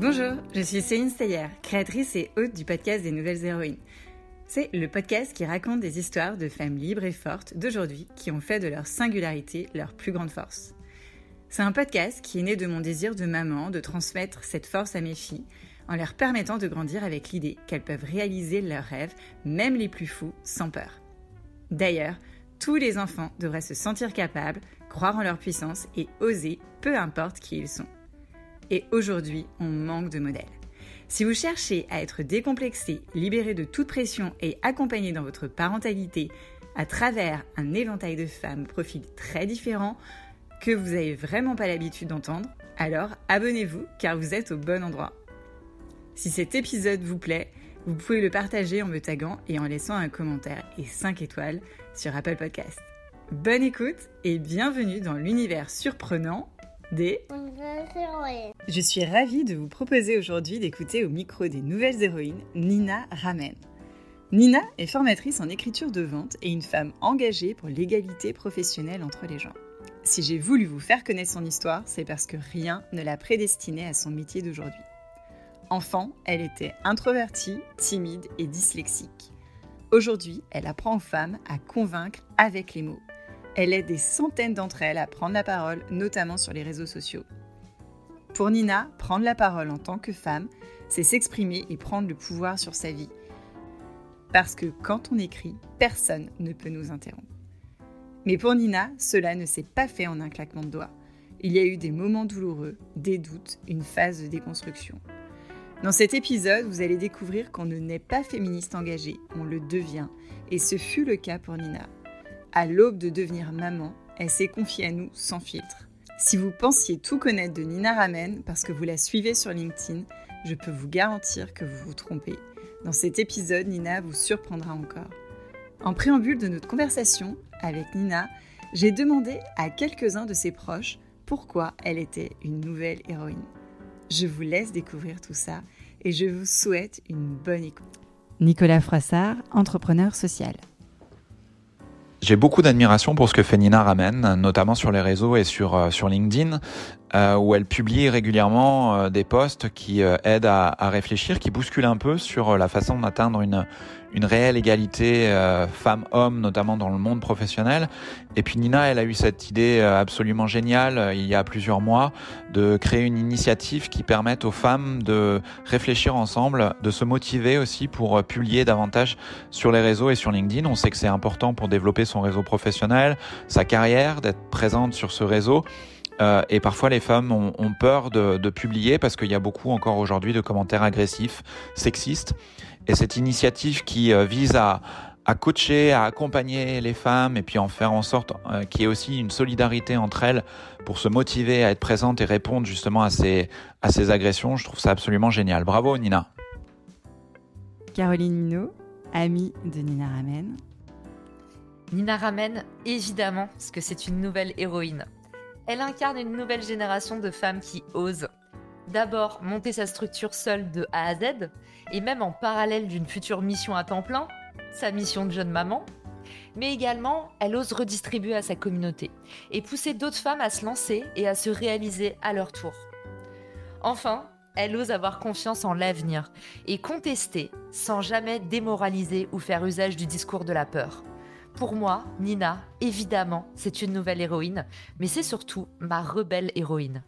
Bonjour, je suis Céline Steyer, créatrice et hôte du podcast des Nouvelles Héroïnes. C'est le podcast qui raconte des histoires de femmes libres et fortes d'aujourd'hui qui ont fait de leur singularité leur plus grande force. C'est un podcast qui est né de mon désir de maman de transmettre cette force à mes filles en leur permettant de grandir avec l'idée qu'elles peuvent réaliser leurs rêves, même les plus fous, sans peur. D'ailleurs, tous les enfants devraient se sentir capables, croire en leur puissance et oser, peu importe qui ils sont. Et aujourd'hui, on manque de modèles. Si vous cherchez à être décomplexé, libéré de toute pression et accompagné dans votre parentalité à travers un éventail de femmes au profil très différents que vous n'avez vraiment pas l'habitude d'entendre, alors abonnez-vous car vous êtes au bon endroit. Si cet épisode vous plaît, vous pouvez le partager en me taguant et en laissant un commentaire et 5 étoiles sur Apple Podcast. Bonne écoute et bienvenue dans l'univers surprenant des... Je suis ravie de vous proposer aujourd'hui d'écouter au micro des nouvelles héroïnes Nina Ramen. Nina est formatrice en écriture de vente et une femme engagée pour l'égalité professionnelle entre les gens. Si j'ai voulu vous faire connaître son histoire, c'est parce que rien ne l'a prédestinée à son métier d'aujourd'hui. Enfant, elle était introvertie, timide et dyslexique. Aujourd'hui, elle apprend aux femmes à convaincre avec les mots. Elle aide des centaines d'entre elles à prendre la parole, notamment sur les réseaux sociaux. Pour Nina, prendre la parole en tant que femme, c'est s'exprimer et prendre le pouvoir sur sa vie. Parce que quand on écrit, personne ne peut nous interrompre. Mais pour Nina, cela ne s'est pas fait en un claquement de doigts. Il y a eu des moments douloureux, des doutes, une phase de déconstruction. Dans cet épisode, vous allez découvrir qu'on ne naît pas féministe engagée, on le devient. Et ce fut le cas pour Nina. À l'aube de devenir maman, elle s'est confiée à nous sans filtre. Si vous pensiez tout connaître de Nina Ramen parce que vous la suivez sur LinkedIn, je peux vous garantir que vous vous trompez. Dans cet épisode, Nina vous surprendra encore. En préambule de notre conversation avec Nina, j'ai demandé à quelques-uns de ses proches pourquoi elle était une nouvelle héroïne. Je vous laisse découvrir tout ça et je vous souhaite une bonne écoute. Nicolas Froissart, entrepreneur social. J'ai beaucoup d'admiration pour ce que fait Nina Ramen, notamment sur les réseaux et sur, euh, sur LinkedIn, euh, où elle publie régulièrement euh, des posts qui aident à, à, réfléchir, qui bousculent un peu sur la façon d'atteindre une, une réelle égalité euh, femmes-hommes, notamment dans le monde professionnel. Et puis Nina, elle a eu cette idée euh, absolument géniale euh, il y a plusieurs mois de créer une initiative qui permette aux femmes de réfléchir ensemble, de se motiver aussi pour publier davantage sur les réseaux et sur LinkedIn. On sait que c'est important pour développer son réseau professionnel, sa carrière, d'être présente sur ce réseau. Euh, et parfois, les femmes ont, ont peur de, de, publier parce qu'il y a beaucoup encore aujourd'hui de commentaires agressifs, sexistes. Et cette initiative qui euh, vise à, à, coacher, à accompagner les femmes et puis en faire en sorte euh, qu'il y ait aussi une solidarité entre elles pour se motiver à être présente et répondre justement à ces, à ces agressions, je trouve ça absolument génial. Bravo Nina. Caroline Minot, amie de Nina Ramen. Nina Ramen, évidemment, parce que c'est une nouvelle héroïne. Elle incarne une nouvelle génération de femmes qui osent d'abord monter sa structure seule de A à Z, et même en parallèle d'une future mission à temps plein, sa mission de jeune maman, mais également elle ose redistribuer à sa communauté et pousser d'autres femmes à se lancer et à se réaliser à leur tour. Enfin, elle ose avoir confiance en l'avenir et contester sans jamais démoraliser ou faire usage du discours de la peur. Pour moi, Nina, évidemment, c'est une nouvelle héroïne, mais c'est surtout ma rebelle héroïne.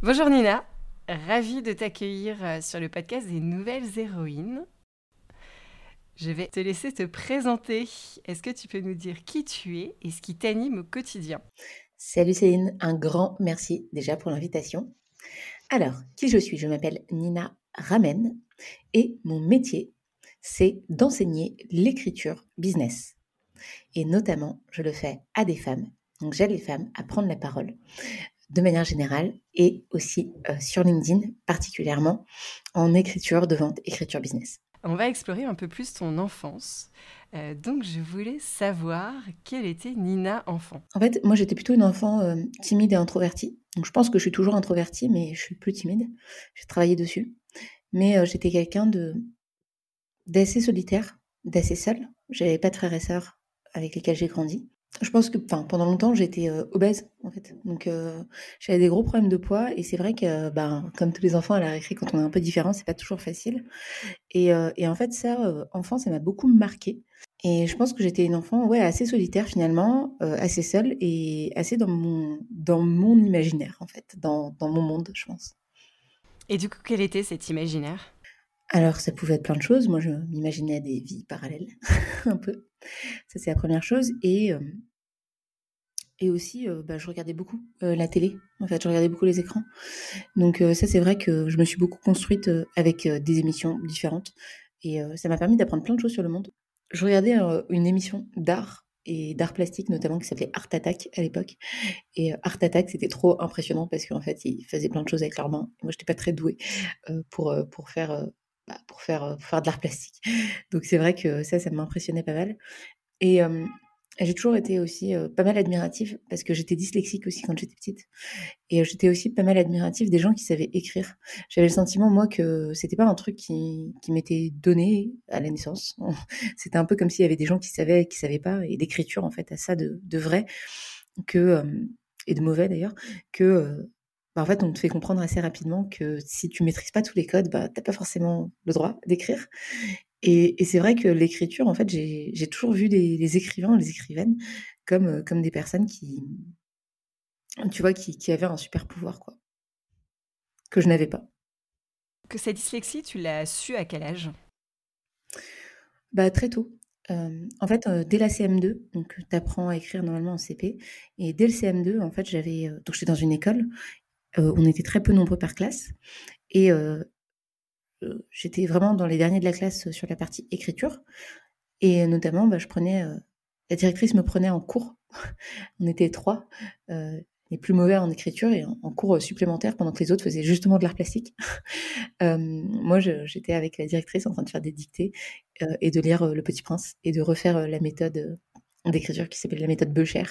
Bonjour Nina, ravie de t'accueillir euh, sur le podcast des nouvelles héroïnes. Je vais te laisser te présenter. Est-ce que tu peux nous dire qui tu es et ce qui t'anime au quotidien? Salut Céline, un grand merci déjà pour l'invitation. Alors, qui je suis? Je m'appelle Nina Ramen et mon métier, c'est d'enseigner l'écriture business. Et notamment, je le fais à des femmes. Donc j'aide les femmes à prendre la parole de manière générale et aussi euh, sur LinkedIn particulièrement en écriture de vente, écriture business. On va explorer un peu plus ton enfance. Euh, donc je voulais savoir quelle était Nina enfant. En fait, moi j'étais plutôt une enfant euh, timide et introvertie. Donc je pense que je suis toujours introvertie, mais je suis plus timide. J'ai travaillé dessus. Mais j'étais quelqu'un de d'assez solitaire, d'assez seul. J'avais pas de frères et sœurs avec lesquels j'ai grandi. je pense que pendant longtemps, j'étais euh, obèse, en fait. Donc, euh, j'avais des gros problèmes de poids. Et c'est vrai que, ben, comme tous les enfants à la récré, quand on est un peu différent, c'est pas toujours facile. Et, euh, et en fait, ça, enfant, ça m'a beaucoup marqué. Et je pense que j'étais une enfant, ouais, assez solitaire finalement, assez seule et assez dans mon, dans mon imaginaire, en fait, dans, dans mon monde, je pense. Et du coup, quel était cet imaginaire? Alors, ça pouvait être plein de choses. Moi, je m'imaginais des vies parallèles, un peu. Ça, c'est la première chose. Et, et aussi, bah, je regardais beaucoup la télé. En fait, je regardais beaucoup les écrans. Donc, ça, c'est vrai que je me suis beaucoup construite avec des émissions différentes. Et ça m'a permis d'apprendre plein de choses sur le monde. Je regardais une émission d'art et d'art plastique notamment qui s'appelait Art Attack à l'époque. Et Art Attack, c'était trop impressionnant parce qu'en fait, ils faisaient plein de choses avec leurs mains. Moi, j'étais pas très douée pour, pour faire bah, pour, faire, faire de l'art plastique. Donc c'est vrai que ça, ça m'impressionnait pas mal. Et j'ai toujours été aussi pas mal admirative parce que j'étais dyslexique aussi quand j'étais petite. Et j'étais aussi pas mal admirative des gens qui savaient écrire. J'avais le sentiment, moi, que c'était pas un truc qui, qui m'était donné à la naissance. C'était un peu comme s'il y avait des gens qui savaient, qui savaient pas, et d'écriture, en fait, à ça de, de vrai, que, et de mauvais d'ailleurs, que bah, en fait, on te fait comprendre assez rapidement que si tu maîtrises pas tous les codes, bah, t'as pas forcément le droit d'écrire. Et, c'est vrai que l'écriture, en fait, j'ai toujours vu les écrivains, les écrivaines comme, comme des personnes qui, tu vois, qui, qui avaient un super pouvoir, quoi, que je n'avais pas. Que cette dyslexie, tu l'as su à quel âge? Bah très tôt. en fait, dès la CM2, donc tu apprends à écrire normalement en CP, et dès le CM2, en fait, j'avais donc j'étais dans une école euh, on était très peu nombreux par classe. Et euh, euh, j'étais vraiment dans les derniers de la classe sur la partie écriture. Et notamment, bah, je prenais, la directrice me prenait en cours. on était trois, les plus mauvais en écriture et en, cours supplémentaire pendant que les autres faisaient justement de l'art plastique. moi, j'étais avec la directrice en train de faire des dictées et de lire Le Petit Prince et de refaire la méthode d'écriture qui s'appelle la méthode Becher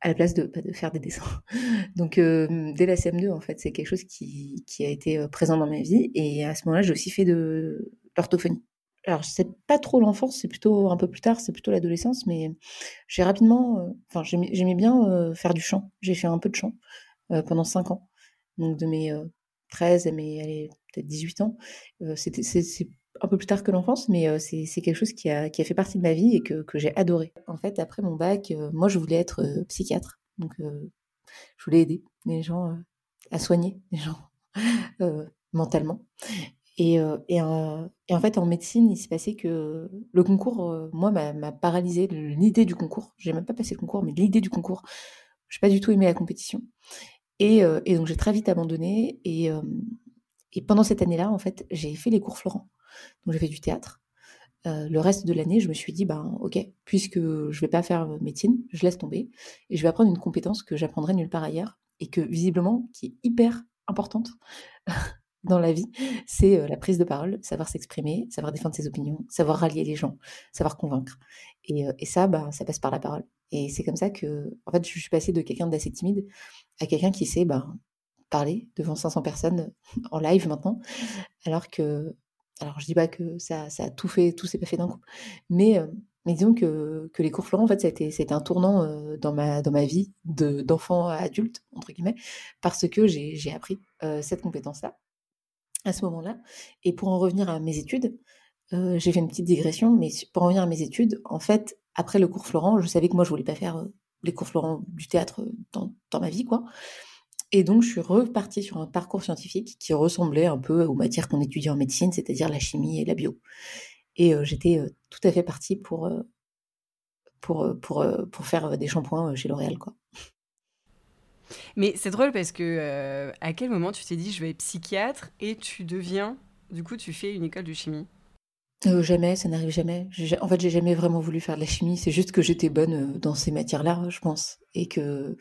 à la place de, de faire des dessins. Donc dès la CM2, en fait, c'est quelque chose qui, qui, a été présent dans ma vie. Et à ce moment-là, j'ai aussi fait de l'orthophonie. Alors, c'est pas trop l'enfance, c'est plutôt un peu plus tard, c'est plutôt l'adolescence, mais j'ai rapidement, enfin, j'aimais bien faire du chant. J'ai fait un peu de chant pendant 5 ans. Donc, de mes 13 à mes, peut-être 18 ans. c'était, un peu plus tard que l'enfance, mais c'est quelque chose qui a, fait partie de ma vie et que, j'ai adoré. En fait, après mon bac, moi, je voulais être psychiatre. Donc, je voulais aider les gens à soigner les gens mentalement. Et, en fait, en médecine, il s'est passé que le concours, moi, m'a paralysé. L'idée du concours, j'ai même pas passé le concours, mais l'idée du concours, je n'ai pas du tout aimé la compétition. Et, et donc, j'ai très vite abandonné. Et pendant cette année-là, en fait, j'ai fait les cours Florent. Donc j'ai fait du théâtre. Euh, le reste de l'année, je me suis dit, ben ok, puisque je vais pas faire médecine, je laisse tomber et je vais apprendre une compétence que j'apprendrai nulle part ailleurs et que visiblement qui est hyper importante dans la vie, c'est euh, la prise de parole, savoir s'exprimer, savoir défendre ses opinions, savoir rallier les gens, savoir convaincre. Et, euh, et ça, bah, ça passe par la parole. Et c'est comme ça que, en fait, je suis passée de quelqu'un d'assez timide à quelqu'un qui sait ben, parler devant 500 personnes en live maintenant, alors que alors, je dis pas que ça, a tout fait, tout s'est pas fait d'un coup, mais, euh, disons que, les cours Florent, en fait, c'était un tournant euh, dans, ma, dans ma vie d'enfant à adulte, entre guillemets, parce que j'ai appris euh, cette compétence-là à ce moment-là. Et pour en revenir à mes études, j'ai fait une petite digression, mais pour en revenir à mes études, en fait, après le cours Florent, je savais que moi, je voulais pas faire les cours Florent du théâtre dans, dans ma vie, quoi. Et donc, je suis repartie sur un parcours scientifique qui ressemblait un peu aux matières qu'on étudiait en médecine, c'est-à-dire la chimie et la bio. Et euh, j'étais euh, tout à fait partie pour, euh, pour, pour, pour faire des shampoings chez L'Oréal, quoi. Mais c'est drôle parce que à quel moment tu t'es dit je vais être psychiatre et tu deviens, du coup, tu fais une école de chimie? Jamais, ça n'arrive jamais. En fait, j'ai jamais vraiment voulu faire de la chimie. C'est juste que j'étais bonne dans ces matières-là, je pense, et que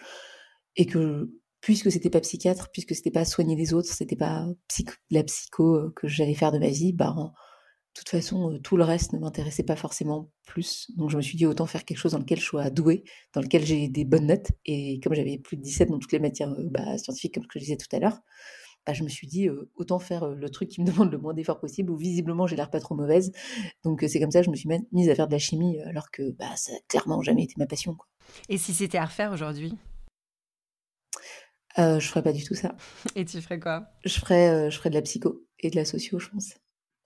et que puisque c'était pas psychiatre, puisque c'était pas soigner les autres, c'était pas la psycho euh, que j'allais faire de ma vie, bah, de toute façon, euh, tout le reste ne m'intéressait pas forcément plus. Donc je me suis dit autant faire quelque chose dans lequel je sois douée, dans lequel j'ai des bonnes notes. Et comme j'avais plus de 17 dans toutes les matières euh, bah, scientifiques, comme je disais tout à l'heure, bah, je me suis dit autant faire le truc qui me demande le moins d'efforts possible, où visiblement j'ai l'air pas trop mauvaise. Donc c'est comme ça que je me suis mise à faire de la chimie, alors que bah, ça n'a clairement jamais été ma passion. Et si c'était à refaire aujourd'hui? Euh, Je ferais pas du tout ça. Et tu ferais quoi? Je ferais, je ferais de la psycho et de la socio, je pense.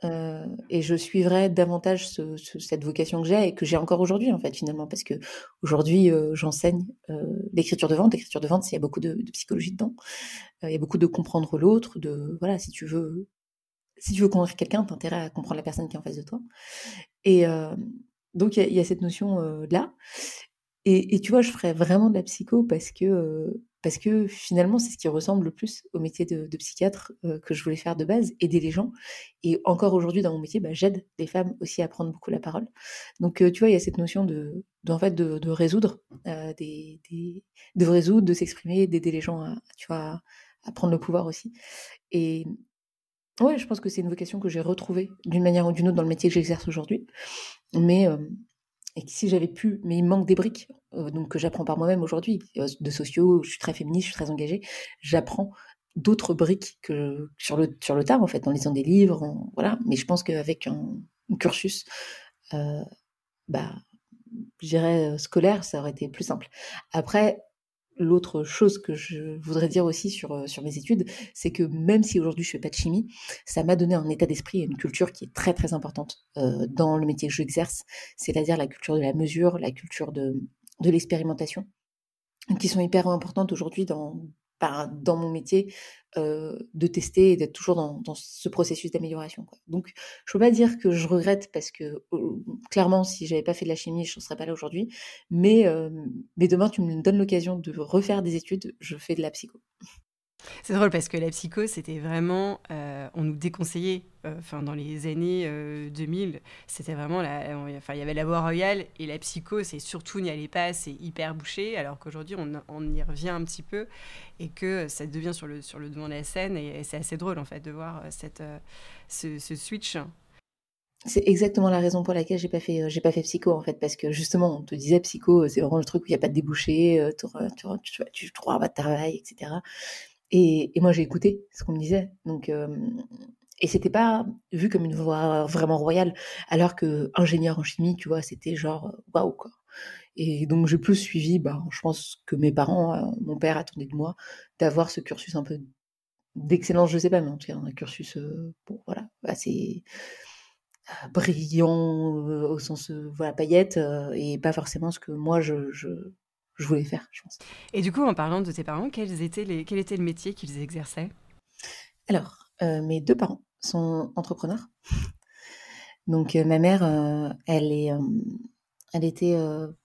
Euh, et je suivrais davantage cette vocation que j'ai et que j'ai encore aujourd'hui en fait finalement parce que aujourd'hui euh, j'enseigne euh, l'écriture de vente. L'écriture de vente, il y a beaucoup de, psychologie dedans. Il y a beaucoup de comprendre l'autre, de voilà si tu veux si tu veux convaincre quelqu'un, t'as intérêt à comprendre la personne qui est en face de toi. Et donc il y, a cette notion là. Et, et, tu vois, je ferais vraiment de la psycho parce que parce que finalement, c'est ce qui ressemble le plus au métier de, psychiatre euh, que je voulais faire de base, aider les gens. Et encore aujourd'hui, dans mon métier, bah, j'aide les femmes aussi à prendre beaucoup la parole. Donc, euh, tu vois, il y a cette notion de, en fait, de, résoudre, euh, de résoudre, de s'exprimer, d'aider les gens à, tu vois, à prendre le pouvoir aussi. Et ouais, je pense que c'est une vocation que j'ai retrouvée d'une manière ou d'une autre dans le métier que j'exerce aujourd'hui. Mais et que si j'avais pu, mais il manque des briques, euh, donc que j'apprends par moi-même aujourd'hui, euh, de sociaux, je suis très féministe, je suis très engagée, j'apprends d'autres briques que sur le sur le tard en fait, en lisant des livres, voilà. Mais je pense qu'avec un, cursus, euh, bah, je dirais scolaire, ça aurait été plus simple. Après, L'autre chose que je voudrais dire aussi sur, euh, sur mes études, c'est que même si aujourd'hui je fais pas de chimie, ça m'a donné un état d'esprit et une culture qui est très très importante euh, dans le métier que j'exerce, c'est-à-dire la culture de la mesure, la culture de, de l'expérimentation, qui sont hyper importantes aujourd'hui dans, dans mon métier de tester et d'être toujours dans, ce processus d'amélioration. Donc, je ne peux pas dire que je regrette parce que clairement, si j'avais pas fait de la chimie, je ne serais pas là aujourd'hui. Mais demain, tu me donnes l'occasion de refaire des études, je fais de la psycho. C'est drôle parce que la psycho, c'était vraiment, euh, on nous déconseillait, euh, enfin dans les années 2000, euh, c'était vraiment, enfin il y avait la voie royale et la psycho, c'est surtout n'y allez pas, c'est hyper bouché, alors qu'aujourd'hui on, on, y revient un petit peu et que ça devient sur le, sur le devant de la scène et, c'est assez drôle en fait de voir cette, ce, switch. C'est exactement la raison pour laquelle j'ai pas fait j'ai pas fait psycho en fait parce que justement on te disait psycho c'est vraiment le truc où il n'y a pas de débouché tu, tu, tu, tu, trouveras pas de travail etc et, moi, j'ai écouté ce qu'on me disait. Donc, euh, et c'était pas vu comme une voie vraiment royale, alors que ingénieur en chimie, tu vois, c'était genre waouh quoi. Et donc, j'ai plus suivi, bah, je pense que mes parents, euh, mon père attendait de moi d'avoir ce cursus un peu d'excellence, je sais pas, mais en tout cas, un cursus, euh, bon, voilà, assez brillant au sens, voilà, paillette, et pas forcément ce que moi je voulais faire, je pense. Et du coup, en parlant de tes parents, quels étaient les, quel était le métier qu'ils exerçaient? Alors, euh, mes deux parents sont entrepreneurs. Donc, euh, ma mère, euh, elle, est, elle était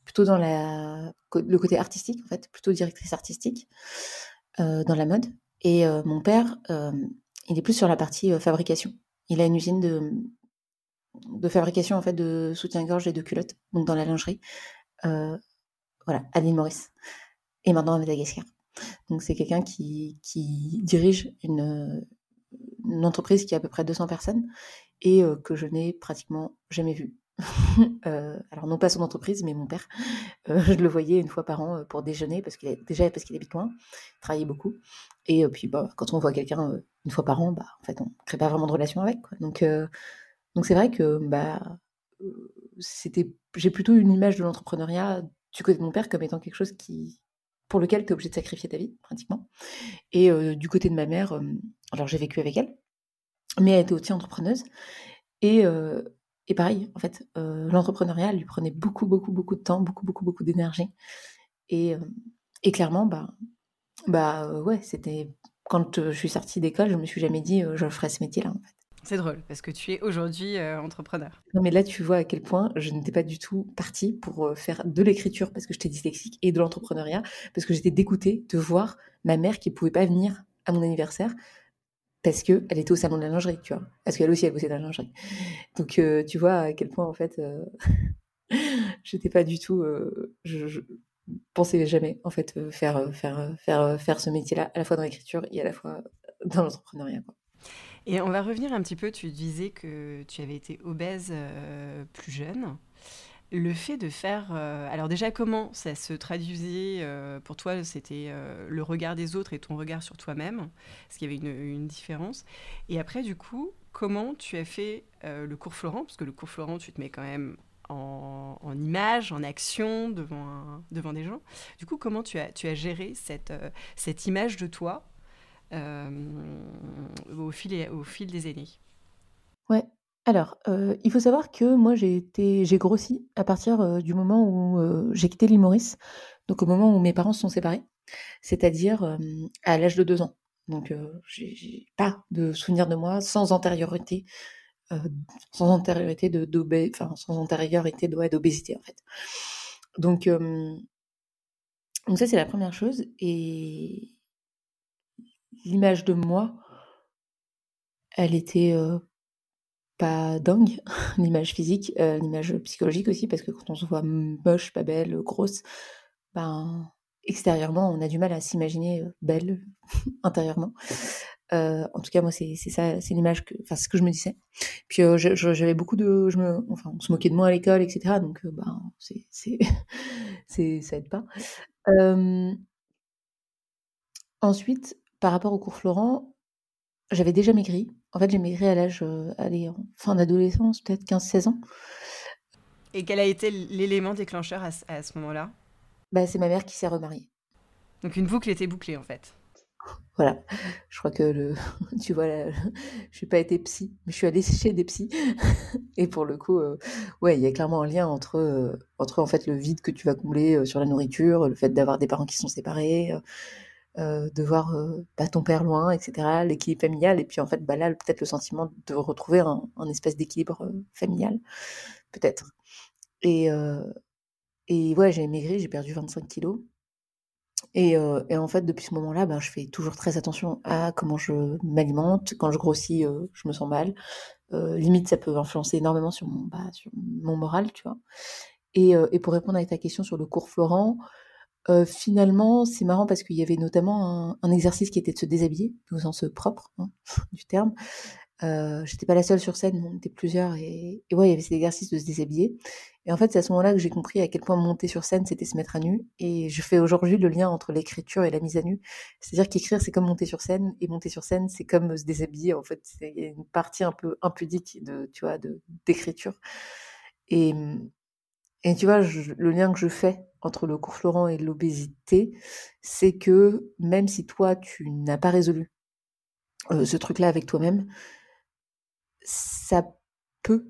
plutôt dans la, le côté artistique, en fait, plutôt directrice artistique dans la mode. Et mon père, il est plus sur la partie fabrication. Il a une usine de, de fabrication en fait de soutien-gorge et de culottes, donc dans la lingerie. Voilà, Aline Maurice. Et maintenant à Madagascar. Donc c'est quelqu'un qui, dirige une, entreprise qui a à peu près 200 personnes et euh, que je n'ai pratiquement jamais vu. Euh, alors non pas son entreprise, mais mon père. Euh, je le voyais une fois par an pour déjeuner parce qu'il déjà parce qu'il habite loin, il travaillait beaucoup. Et puis bah, quand on voit quelqu'un une fois par an, bah, en fait on ne crée pas vraiment de relation avec. Donc donc c'est vrai que bah j'ai plutôt une image de l'entrepreneuriat du côté de mon père comme étant quelque chose qui pour lequel tu es obligé de sacrifier ta vie, pratiquement. Et euh, du côté de ma mère, euh, alors j'ai vécu avec elle, mais elle était aussi entrepreneuse. Et, euh, pareil, en fait, l'entrepreneuriat lui prenait beaucoup, beaucoup, beaucoup de temps, beaucoup, beaucoup, beaucoup d'énergie. Et, et, clairement, bah, bah ouais, c'était quand je suis sortie d'école, je me suis jamais dit je ferais ce métier-là. C'est drôle parce que tu es aujourd'hui euh, entrepreneur. Non, mais là, tu vois à quel point je n'étais pas du tout partie pour euh, faire de l'écriture parce que j'étais dyslexique et de l'entrepreneuriat parce que j'étais dégoûtée de voir ma mère qui pouvait pas venir à mon anniversaire parce qu'elle était au salon de la lingerie, tu vois. Parce qu'elle aussi, elle bossait dans la lingerie. Donc, euh, tu vois à quel point, en fait, j'étais pas du tout. je, je, pensais jamais, en fait, faire, faire, faire, faire ce métier-là, à la fois dans l'écriture et à la fois dans l'entrepreneuriat. Et on va revenir un petit peu, tu disais que tu avais été obèse euh, plus jeune. le fait de faire... alors déjà, comment ça se traduisait pour toi C'était le regard des autres et ton regard sur toi-même, parce qu'il y avait une, différence. Et après, du coup, comment tu as fait le cours Florent? Parce que le cours Florent, tu te mets quand même en, en image, en action, devant, devant des gens. Du coup, comment tu as, tu as géré cette, cette image de toi au, fil, au fil des années. Ouais, alors, il faut savoir que moi j'ai grossi à partir, du moment où, j'ai quitté l'île Maurice, donc au moment où mes parents se sont séparés, c'est-à-dire, à l'âge de 2 ans. Donc, j'ai pas de souvenir de moi sans antériorité, sans antériorité de enfin sans antériorité d'obésité en fait. Donc, donc ça c'est la première chose. Et l'image de moi, elle était, pas dingue, l'image physique, euh, l'image psychologique aussi, parce que quand on se voit moche, pas belle, grosse, ben, extérieurement, on a du mal à s'imaginer euh, belle intérieurement. Euh, en tout cas, moi, c'est ça, c'est l'image que, enfin, ce que je me disais. Puis j'avais beaucoup de, je me, enfin, on se moquait de moi à l'école, etc. Donc, ben, c'est, c'est, ça aide pas. ensuite, par rapport au cours Florent, j'avais déjà maigri. En fait, j'ai maigri à l'âge, euh, allez, fin d'adolescence, peut-être 15-16 ans. Et quel a été l'élément déclencheur à, ce moment-là? Bah, C'est ma mère qui s'est remariée. Donc une boucle était bouclée en fait. Voilà, je crois que le, tu vois, je n'ai pas été psy, mais je suis allée chez des psys. Et pour le coup, euh, ouais, il y a clairement un lien entre, euh, entre en fait le vide que tu vas combler sur la nourriture, le fait d'avoir des parents qui sont séparés, euh, de voir euh, bah, ton père loin, etc., l'équilibre familial, et puis en fait, bah, là, peut-être le sentiment de retrouver un, espèce d'équilibre euh, familial, peut-être. Et, et ouais, j'ai maigri, j'ai perdu 25 kilos. Et, et, en fait, depuis ce moment-là, bah, je fais toujours très attention à comment je m'alimente. Quand je grossis, je me sens mal. limite, ça peut influencer énormément sur mon, bah, sur mon moral, tu vois. Et, et, pour répondre à ta question sur le cours Florent, finalement, c'est marrant parce qu'il y avait notamment un, exercice qui était de se déshabiller, au sens propre hein, du terme. Euh, j'étais pas la seule sur scène, on était plusieurs, et, ouais, il y avait cet exercice de se déshabiller. Et en fait, c'est à ce moment-là que j'ai compris à quel point monter sur scène, c'était se mettre à nu. Et je fais aujourd'hui le lien entre l'écriture et la mise à nu. C'est-à-dire qu'écrire, c'est comme monter sur scène, et monter sur scène, c'est comme se déshabiller. En fait, c'est une partie un peu impudique de, tu vois, d'écriture. Et, et tu vois, le lien que je fais entre le cours Florent et l'obésité, c'est que même si toi, tu n'as pas résolu ce truc-là avec toi-même, ça peut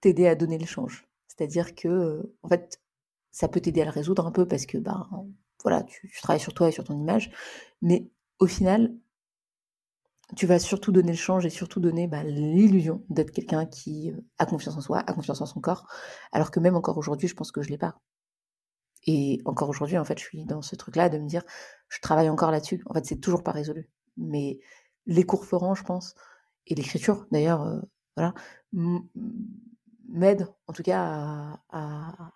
t'aider à donner le change. C'est-à-dire que, en fait, ça peut t'aider à le résoudre un peu parce que, bah, voilà, tu, travailles sur toi et sur ton image, mais au final, tu vas surtout donner le change et surtout donner bah, l'illusion d'être quelqu'un qui a confiance en soi, a confiance en son corps, alors que même encore aujourd'hui, je pense que je l'ai pas. Et encore aujourd'hui, en fait, je suis dans ce truc-là de me dire, je travaille encore là-dessus. En fait, c'est toujours pas résolu. Mais les cours Florent, je pense, et l'écriture, d'ailleurs, voilà, m'aident en tout cas à,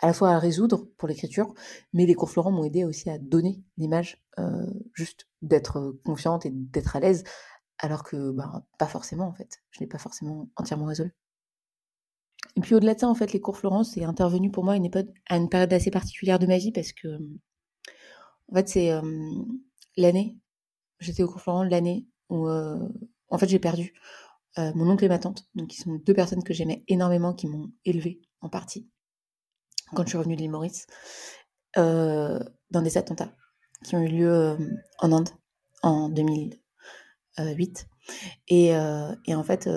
à, la fois à résoudre pour l'écriture, mais les cours Florent m'ont aidé aussi à donner l'image, euh, juste d'être confiante et d'être à l'aise, alors que, ben, pas forcément, en fait. Je n'ai pas forcément entièrement résolu. Et puis au-delà de ça, en fait, les cours Florence, c'est intervenu pour moi à une, à une période assez particulière de ma vie parce que, en fait, c'est l'année, j'étais au cours Florence l'année où, en fait, j'ai perdu mon oncle et ma tante, donc qui sont deux personnes que j'aimais énormément, qui m'ont élevée en partie quand je suis revenue de l'île Maurice, dans des attentats qui ont eu lieu en Inde en 2008. Et, et en fait,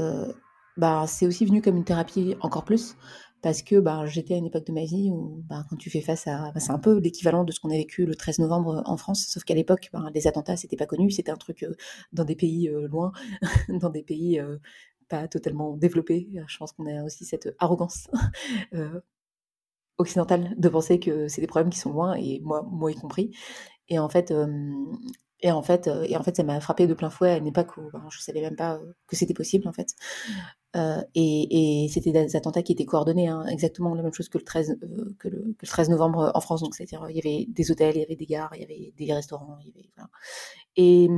bah, c'est aussi venu comme une thérapie encore plus parce que bah, j'étais à une époque de ma vie où bah, quand tu fais face à... Bah, c'est un peu l'équivalent de ce qu'on a vécu le 13 novembre en France, sauf qu'à l'époque, bah, les attentats, c'était pas connu, c'était un truc euh, dans des pays euh, loin, dans des pays euh, pas totalement développés. Je pense qu'on a aussi cette arrogance occidentale de penser que c'est des problèmes qui sont loin, et moi, moi y compris. Et en fait, et en fait, et en fait, ça m'a frappé de plein fouet à une époque où ben, je savais même pas que c'était possible en fait. Euh, et, c'était des attentats qui étaient coordonnés, hein, exactement la même chose que le 13, euh, que, le, que, le, 13 novembre en France. Donc, c'est-à-dire, il y avait des hôtels, il y avait des gares, il y avait des restaurants, avait, voilà. Et,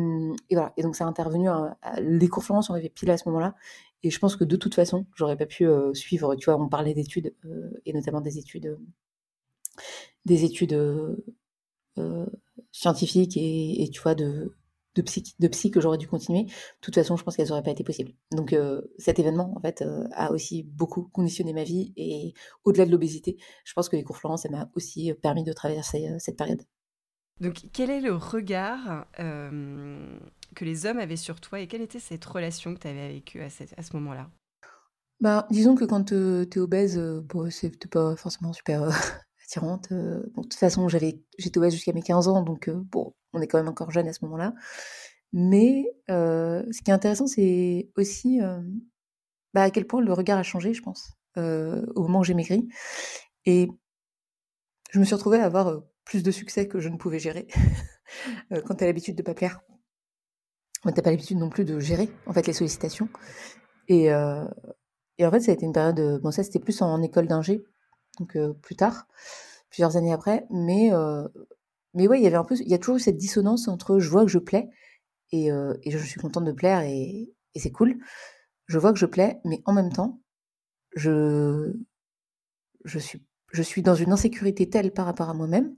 voilà. Et donc, ça a intervenu, à, les cours Florence sont arrivés pile à ce moment-là. Et je pense que de toute façon, j'aurais pas pu suivre. Tu vois, on parlait d'études et notamment des études, des études scientifiques et, tu vois de de psy, de psy que j'aurais dû continuer. De toute façon, je pense qu'elles n'auraient pas été possibles. Donc euh, cet événement, en fait, euh, a aussi beaucoup conditionné ma vie. Et au-delà de l'obésité, je pense que les cours Florence, ça m'a aussi permis de traverser euh, cette période. Donc quel est le regard que les hommes avaient sur toi et quelle était cette relation que tu avais avec eux à, ce moment-là? Bah, disons que quand tu es obèse, bon, c'est pas forcément super attirante. de toute façon, j'étais obèse jusqu'à mes 15 ans, donc bon, on est quand même encore jeune à ce moment-là. Mais euh, ce qui est intéressant, c'est aussi euh, bah, à quel point le regard a changé, je pense, euh, au moment où j'ai maigri. Et je me suis retrouvée à avoir plus de succès que je ne pouvais gérer. Quand tu as l'habitude de pas plaire, tu n'as pas l'habitude non plus de gérer en fait les sollicitations. Et, et en fait, ça a été une période. Bon, ça c'était plus en école d'ingé, donc plus tard, plusieurs années après. Mais mais ouais, il y a toujours eu cette dissonance entre je vois que je plais et, euh, et je suis contente de plaire et, et c'est cool. Je vois que je plais, mais en même temps, je, je suis, je suis dans une insécurité telle par rapport à moi-même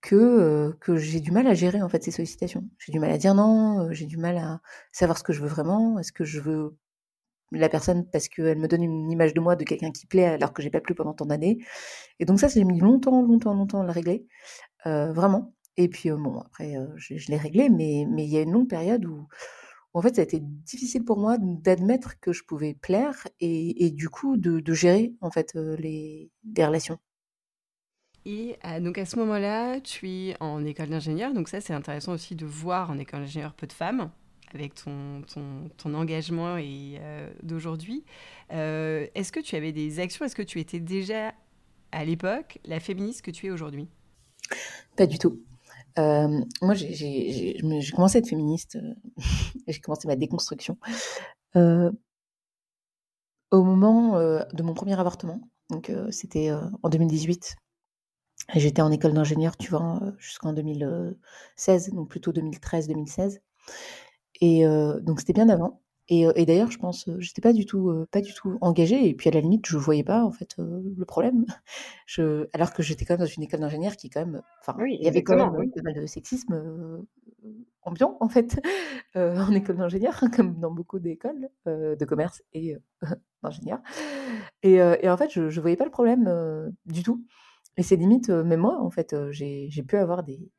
que, euh, que j'ai du mal à gérer en fait ces sollicitations. J'ai du mal à dire non, euh, j'ai du mal à savoir ce que je veux vraiment. Est-ce que je veux la personne parce qu'elle me donne une image de moi de quelqu'un qui plaît alors que j'ai pas plu pendant tant d'années. Et donc ça, j'ai mis longtemps, longtemps, longtemps à le régler. Euh, vraiment. Et puis, bon, après, je, l'ai réglé, mais mais il y a une longue période où, en fait, ça a été difficile pour moi d'admettre que je pouvais plaire et, du coup de, gérer en fait les relations. Et donc à ce moment-là, tu es en école d'ingénieur, donc ça c'est intéressant aussi de voir en école d'ingénieur peu de femmes avec ton, ton, ton engagement et d'aujourd'hui. Est-ce que tu avais des actions? Est-ce que tu étais déjà à l'époque la féministe que tu es aujourd'hui? Pas du tout. Euh, moi, j'ai commencé à être féministe, euh, j'ai commencé ma déconstruction euh, au moment de mon premier avortement. Donc, c'était en 2018. J'étais en école d'ingénieur, tu vois, jusqu'en 2016, donc plutôt 2013-2016. Et donc, c'était bien avant. Et, d'ailleurs, je pense, j'étais pas du tout, pas du tout engagée. Et puis à la limite, je voyais pas en fait le problème. Je, alors que j'étais quand même dans une école d'ingénieur qui quand même, enfin, il y avait quand même pas mal de sexisme ambiant en fait en école d'ingénieur, comme dans beaucoup d'écoles de commerce et d'ingénieur. Et, et, en fait, je, je voyais pas le problème du tout. Et c'est limite, euh, même moi, en fait, euh, j'ai pu avoir des,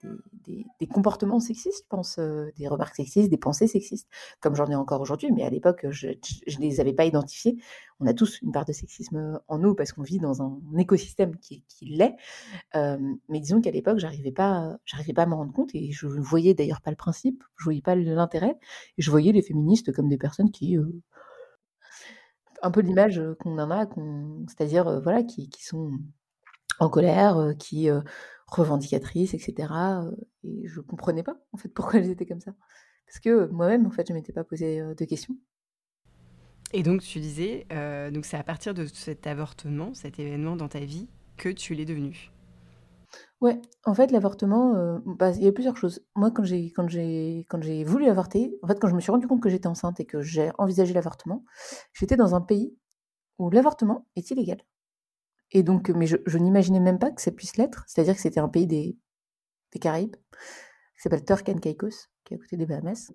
des, comportements sexistes, je pense, euh, des remarques sexistes, des pensées sexistes, comme j'en ai encore aujourd'hui, mais à l'époque, je ne les avais pas identifiées. On a tous une part de sexisme en nous parce qu'on vit dans un écosystème qui, qui l'est. mais disons qu'à l'époque, j'arrivais pas, pas à m'en rendre compte et je ne voyais d'ailleurs pas le principe, je voyais pas l'intérêt. Je voyais les féministes comme des personnes qui, un peu l'image qu'on en a, c'est-à-dire, voilà, qui, qui sont en colère, qui revendicatrices, etc. et je comprenais pas en fait pourquoi elles étaient comme ça, parce que moi-même en fait je m'étais pas posé de questions. Et donc tu disais, donc c'est à partir de cet avortement, cet événement dans ta vie, que tu l'es devenu. Ouais, en fait l'avortement, bah, il y a plusieurs choses. Moi quand j'ai quand j'ai quand j'ai voulu avorter, en fait quand je me suis rendu compte que j'étais enceinte et que j'ai envisagé l'avortement, j'étais dans un pays où l'avortement est illégal. Et donc, mais je, n'imaginais même pas que ça puisse l'être. C'est-à-dire que c'était un pays des, des Caraïbes, qui s'appelle Turk and Caicos, qui est à côté des Bahamas.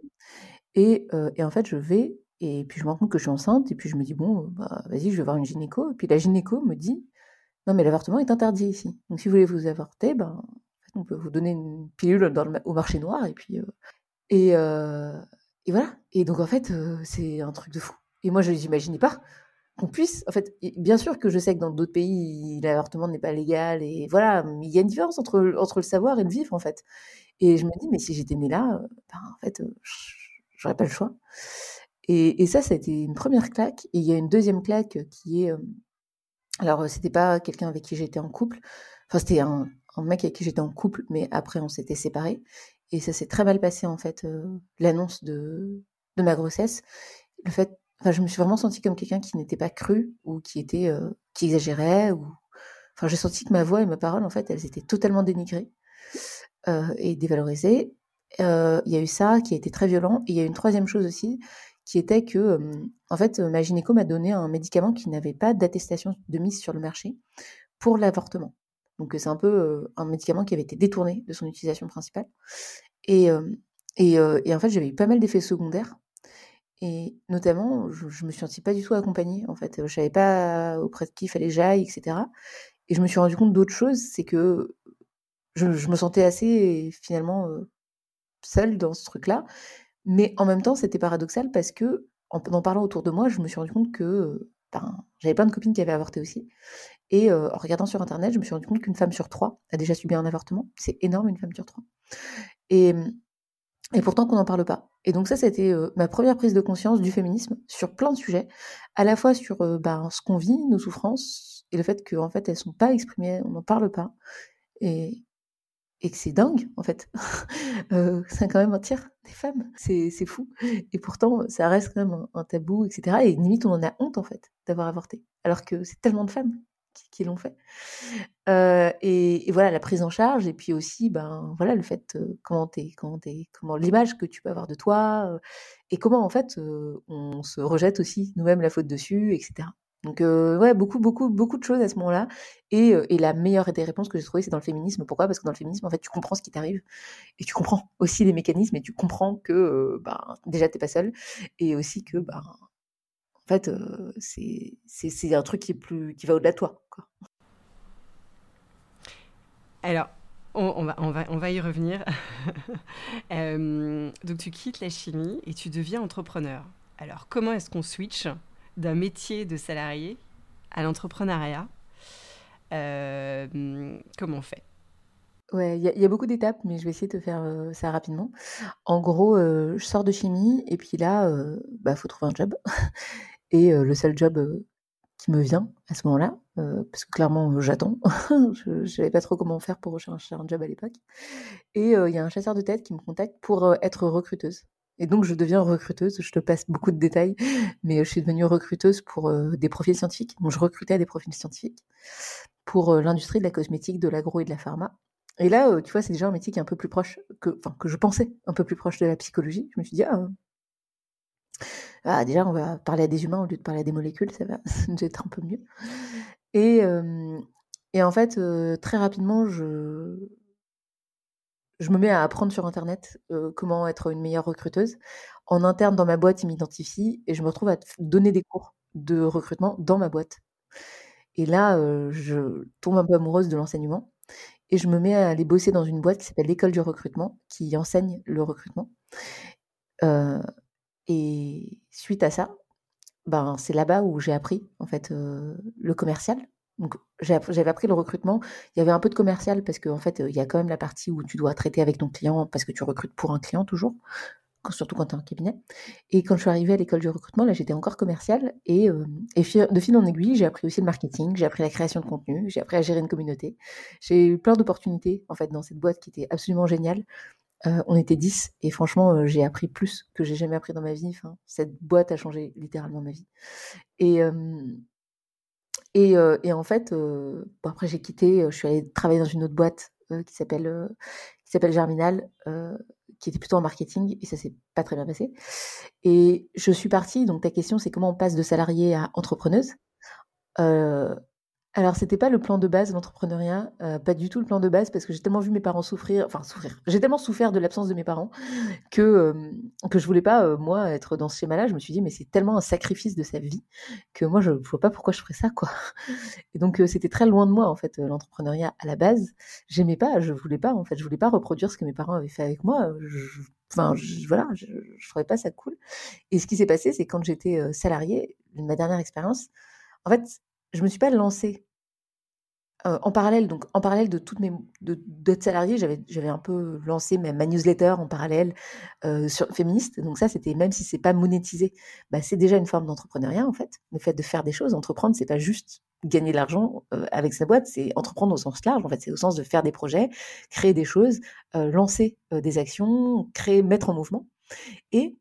Et, euh, et, en fait, je vais, et puis je me rends compte que je suis enceinte, et puis je me dis, bon, bah, vas-y, je vais voir une gynéco. Et puis la gynéco me dit, non, mais l'avortement est interdit ici. Donc si vous voulez vous avorter, ben, on peut vous donner une pilule au marché noir, et puis. Euh, et, euh, et voilà. Et donc, en fait, c'est un truc de fou. Et moi, je n'imaginais pas qu'on puisse, en fait, bien sûr que je sais que dans d'autres pays, l'avortement n'est pas légal, et voilà, mais il y a une différence entre, entre le savoir et le vivre, en fait. Et je me dis, mais si j'étais née là, ben, en fait, j'aurais pas le choix. Et, et, ça, ça a été une première claque. Et il y a une deuxième claque qui est, alors, c'était pas quelqu'un avec qui j'étais en couple, enfin, c'était un, un, mec avec qui j'étais en couple, mais après, on s'était séparés. Et ça s'est très mal passé, en fait, l'annonce de, de ma grossesse. Le fait je me suis vraiment sentie comme quelqu'un qui n'était pas cru ou qui était euh, qui exagérait enfin j'ai senti que ma voix et ma parole en fait elles étaient totalement dénigrées euh, et dévalorisées. Euh, il y a eu ça qui a été très violent et il y a une troisième chose aussi qui était que, en fait, ma gynéco m'a donné un médicament qui n'avait pas d'attestation de mise sur le marché pour l'avortement. Donc c'est un peu un médicament qui avait été détourné de son utilisation principale. Et, et, et en fait, j'avais eu pas mal d'effets secondaires. Et notamment, je, je me suis sentie pas du tout accompagnée. En fait, je savais pas auprès de qui il fallait que j'aille, etc. Et je me suis rendu compte d'autre chose, c'est que je, me sentais assez finalement seule dans ce truc-là. Mais en même temps, c'était paradoxal parce que, en, en, parlant autour de moi, je me suis rendu compte que ben, j'avais plein de copines qui avaient avorté aussi. Et euh, en regardant sur Internet, je me suis rendu compte qu'une femme sur trois a déjà subi un avortement. C'est énorme, une femme sur trois. Et, et pourtant qu'on n'en parle pas. Et donc ça, c'était euh, ma première prise de conscience du féminisme sur plein de sujets, à la fois sur euh, ben, ce qu'on vit, nos souffrances, et le fait qu'en fait, elles sont pas exprimées, on n'en parle pas. Et, et que c'est dingue, en fait. euh, c'est quand même un tiers des femmes. C'est, fou. Et pourtant, ça reste quand même un, tabou, etc. Et limite, on en a honte, en fait, d'avoir avorté. Alors que c'est tellement de femmes qui, l'ont fait. Euh, et, voilà, la prise en charge. Et puis aussi, ben, voilà, le fait, euh, comment t'es, comment comment l'image que tu peux avoir de toi. Euh, et comment, en fait, on se rejette aussi nous-mêmes la faute dessus, etc. Donc ouais, beaucoup, beaucoup, beaucoup de choses à ce moment-là. Et, et la meilleure des réponses que j'ai trouvées, c'est dans le féminisme. Pourquoi? Parce que dans le féminisme, en fait, tu comprends ce qui t'arrive et tu comprends aussi les mécanismes et tu comprends que bah, déjà t'es pas seul et aussi que bah, en fait c'est c'est un truc qui est plus qui va au-delà de toi. Quoi. Alors. On, on, va, on, va, on va y revenir. donc tu quittes la chimie et tu deviens entrepreneur. Alors comment est-ce qu'on switch d'un métier de salarié à l'entrepreneuriat? Euh, comment on fait? Ouais, il y, y, a beaucoup d'étapes, mais je vais essayer de faire euh, ça rapidement. En gros, euh, je sors de chimie et puis là, il bah, faut trouver un job. et le seul job qui me vient à ce moment-là, parce que clairement, j'attends. je ne savais pas trop comment faire pour rechercher un job à l'époque. Et il y a un chasseur de tête qui me contacte pour être recruteuse. Et donc, je deviens recruteuse. Je te passe beaucoup de détails, mais je suis devenue recruteuse pour euh, des profils scientifiques. Donc, je recrutais des profils scientifiques pour euh, l'industrie de la cosmétique, de l'agro et de la pharma. Et là, euh, tu vois, c'est déjà un métier qui est un peu plus proche, que, enfin, que je pensais un peu plus proche de la psychologie. Je me suis dit, ah, ah déjà, on va parler à des humains au lieu de parler à des molécules, ça va être un peu mieux. Et, et en fait, très rapidement, je, je me mets à apprendre sur Internet euh, comment être une meilleure recruteuse. En interne, dans ma boîte, ils m'identifient et je me retrouve à donner des cours de recrutement dans ma boîte. Et là, euh, je tombe un peu amoureuse de l'enseignement et je me mets à aller bosser dans une boîte qui s'appelle l'école du recrutement, qui enseigne le recrutement. Euh, et suite à ça, ben, c'est là-bas où j'ai appris en fait le commercial, j'avais appris le recrutement. Il y avait un peu de commercial parce qu'en en fait, il y a quand même la partie où tu dois traiter avec ton client parce que tu recrutes pour un client toujours, surtout quand tu es en cabinet. Et quand je suis arrivée à l'école du recrutement, là j'étais encore commerciale et, euh, et, de fil en aiguille, j'ai appris aussi le marketing, j'ai appris la création de contenu, j'ai appris à gérer une communauté. J'ai eu plein d'opportunités en fait dans cette boîte qui était absolument géniale. Euh, on était 10 et franchement, euh, j'ai appris plus que j'ai jamais appris dans ma vie. Cette boîte a changé littéralement ma vie. Et, euh, en fait, après j'ai quitté, je suis allée travailler dans une autre boîte qui s'appelle qui s'appelle Germinal, qui était plutôt en marketing et ça s'est pas très bien passé. Et je suis partie. Donc ta question, c'est comment on passe de salarié à entrepreneuse? Alors, c'était pas le plan de base, l'entrepreneuriat, euh, pas du tout le plan de base, parce que j'ai tellement vu mes parents souffrir, enfin souffrir, j'ai tellement souffert de l'absence de mes parents que, euh, que je voulais pas, euh, moi, être dans ce schéma-là. Je me suis dit, mais c'est tellement un sacrifice de sa vie que moi, je vois pas pourquoi je ferais ça, quoi. Et donc, c'était très loin de moi, en fait, l'entrepreneuriat à la base. J'aimais pas, je voulais pas, en fait, je voulais pas reproduire ce que mes parents avaient fait avec moi. Je, enfin, je, voilà, je, je trouvais pas ça cool. Et ce qui s'est passé, c'est quand j'étais salariée, ma dernière expérience, en fait, je me suis pas lancée en parallèle, donc en parallèle de toutes mes d'autres salariés, j'avais un peu lancé ma, newsletter en parallèle sur féministe. Donc ça, c'était même si c'est pas monétisé, bah, c'est déjà une forme d'entrepreneuriat en fait. Le fait de faire des choses, entreprendre, c'est pas juste gagner de l'argent avec sa boîte, c'est entreprendre au sens large. En fait, c'est au sens de faire des projets, créer des choses, lancer des actions, créer, mettre en mouvement. Et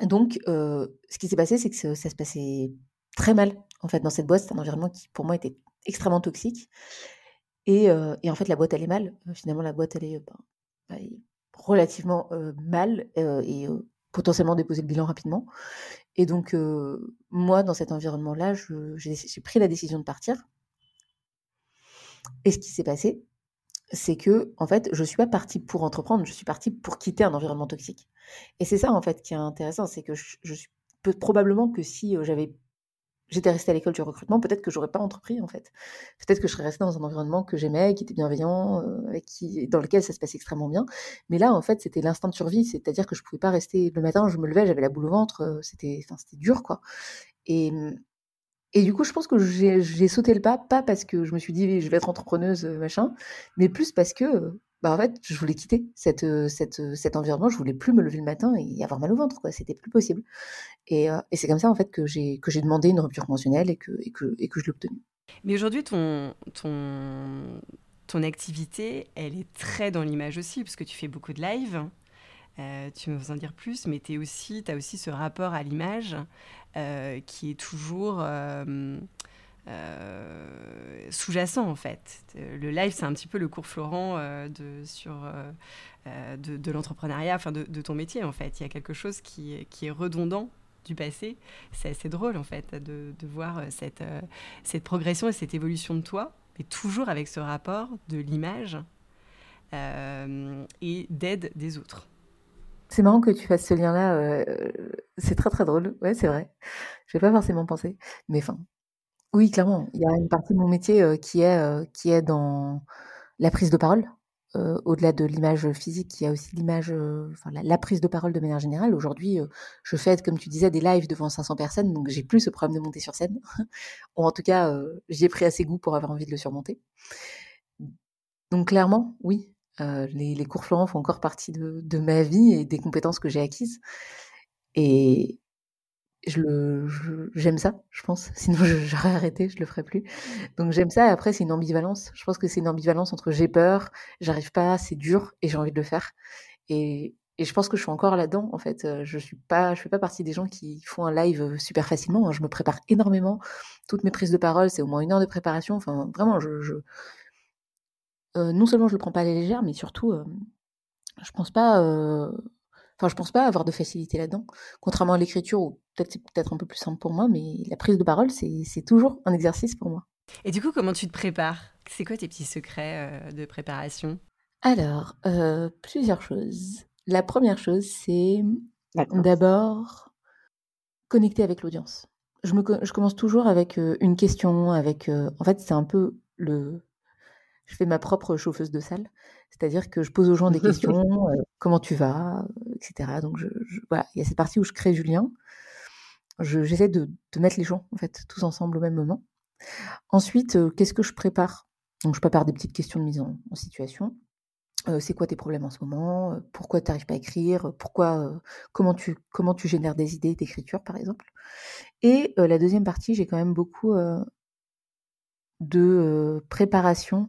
donc, ce qui s'est passé, c'est que ça se passait très mal en fait dans cette boîte. C'est un environnement qui pour moi était extrêmement toxique. Et, en fait, la boîte, est mal. finalement, la boîte, est, ben, est relativement mal. et potentiellement déposer le bilan rapidement. Et donc, moi, dans cet environnement-là, j'ai pris la décision de partir. Et ce qui s'est passé, c'est que, en fait, je ne suis pas partie pour entreprendre, je suis partie pour quitter un environnement toxique. Et c'est ça, en fait, qui est intéressant, c'est que je suis probablement que si j'avais j'étais restée à l'école du recrutement, peut-être que j'aurais pas entrepris en fait. Peut-être que je serais restée dans un environnement que j'aimais, qui était bienveillant, euh, qui, dans lequel ça se passait extrêmement bien. Mais là, en fait, c'était l'instinct de survie, c'est-à-dire que je pouvais pas rester le matin, je me levais, j'avais la boule au ventre, euh, c'était, enfin, c'était dur quoi. Et et du coup, je pense que j'ai sauté le pas, pas parce que je me suis dit je vais être entrepreneuse machin, mais plus parce que bah, en fait, je voulais quitter cette, cette, cet environnement, je voulais plus me lever le matin et avoir mal au ventre, quoi. C'était plus possible. Et, et c'est comme ça, en fait, que j'ai, que j'ai demandé une rupture conventionnelle et que, et que, et que je l'ai obtenue. Mais aujourd'hui, ton, ton, ton activité, elle est très dans l'image aussi, parce que tu fais beaucoup de live. Euh, tu veux en dire plus, mais tu as aussi ce rapport à l'image euh, qui est toujours euh, sous-jacent en fait. Le live, c'est un petit peu le cours Florent euh, de, sur, euh, de, l'entrepreneuriat, enfin de, ton métier en fait. Il y a quelque chose qui, qui est redondant du passé. C'est assez drôle en fait de, voir cette, cette progression et cette évolution de toi, mais toujours avec ce rapport de l'image et d'aide des autres. C'est marrant que tu fasses ce lien-là. c'est très très drôle. Ouais, c'est vrai. Je vais pas forcément penser. Mais enfin, oui, clairement. Il y a une partie de mon métier, qui est, qui est dans la prise de parole. au-delà de l'image physique, il y a aussi l'image, la prise de parole de manière générale. Aujourd'hui, je fais, comme tu disais, des lives devant 500 personnes, donc j'ai plus ce problème de monter sur scène. Ou en tout cas, j'y ai pris assez goût pour avoir envie de le surmonter. Donc clairement, oui, les les cours Florent font encore partie de de ma vie et des compétences que j'ai acquises et je j'aime ça, je pense. Sinon, j'aurais arrêté, je le ferais plus. Donc j'aime ça. Après, c'est une ambivalence. Je pense que c'est une ambivalence entre j'ai peur, j'arrive pas, c'est dur et j'ai envie de le faire. Et, et je pense que je suis encore là-dedans. En fait, je suis pas, je fais pas partie des gens qui font un live super facilement. Hein. Je me prépare énormément. Toutes mes prises de parole, c'est au moins une heure de préparation. Enfin, vraiment, je, euh, non seulement je le prends pas à la légère, mais surtout, euh, je pense pas. Euh, Enfin, je pense pas avoir de facilité là-dedans. Contrairement à l'écriture, où peut-être c'est peut-être un peu plus simple pour moi, mais la prise de parole, c'est toujours un exercice pour moi. Et du coup, comment tu te prépares? C'est quoi tes petits secrets euh, de préparation? Alors, euh, plusieurs choses. La première chose, c'est d'abord connecter avec l'audience. Je, je commence toujours avec euh, une question, avec... en fait, c'est un peu le... Je fais ma propre chauffeuse de salle. C'est-à-dire que je pose aux gens des questions, euh, comment tu vas, etc. Donc je, voilà, il y a cette partie où je crée du lien. J'essaie de, de, mettre les gens en fait tous ensemble au même moment. Ensuite, euh, qu'est-ce que je prépare? Donc je prépare des petites questions de mise en, situation. Euh, c'est quoi tes problèmes en ce moment? Pourquoi tu n'arrives pas à écrire? Pourquoi comment tu comment tu génères des idées d'écriture par exemple? Et la deuxième partie, j'ai quand même beaucoup de préparation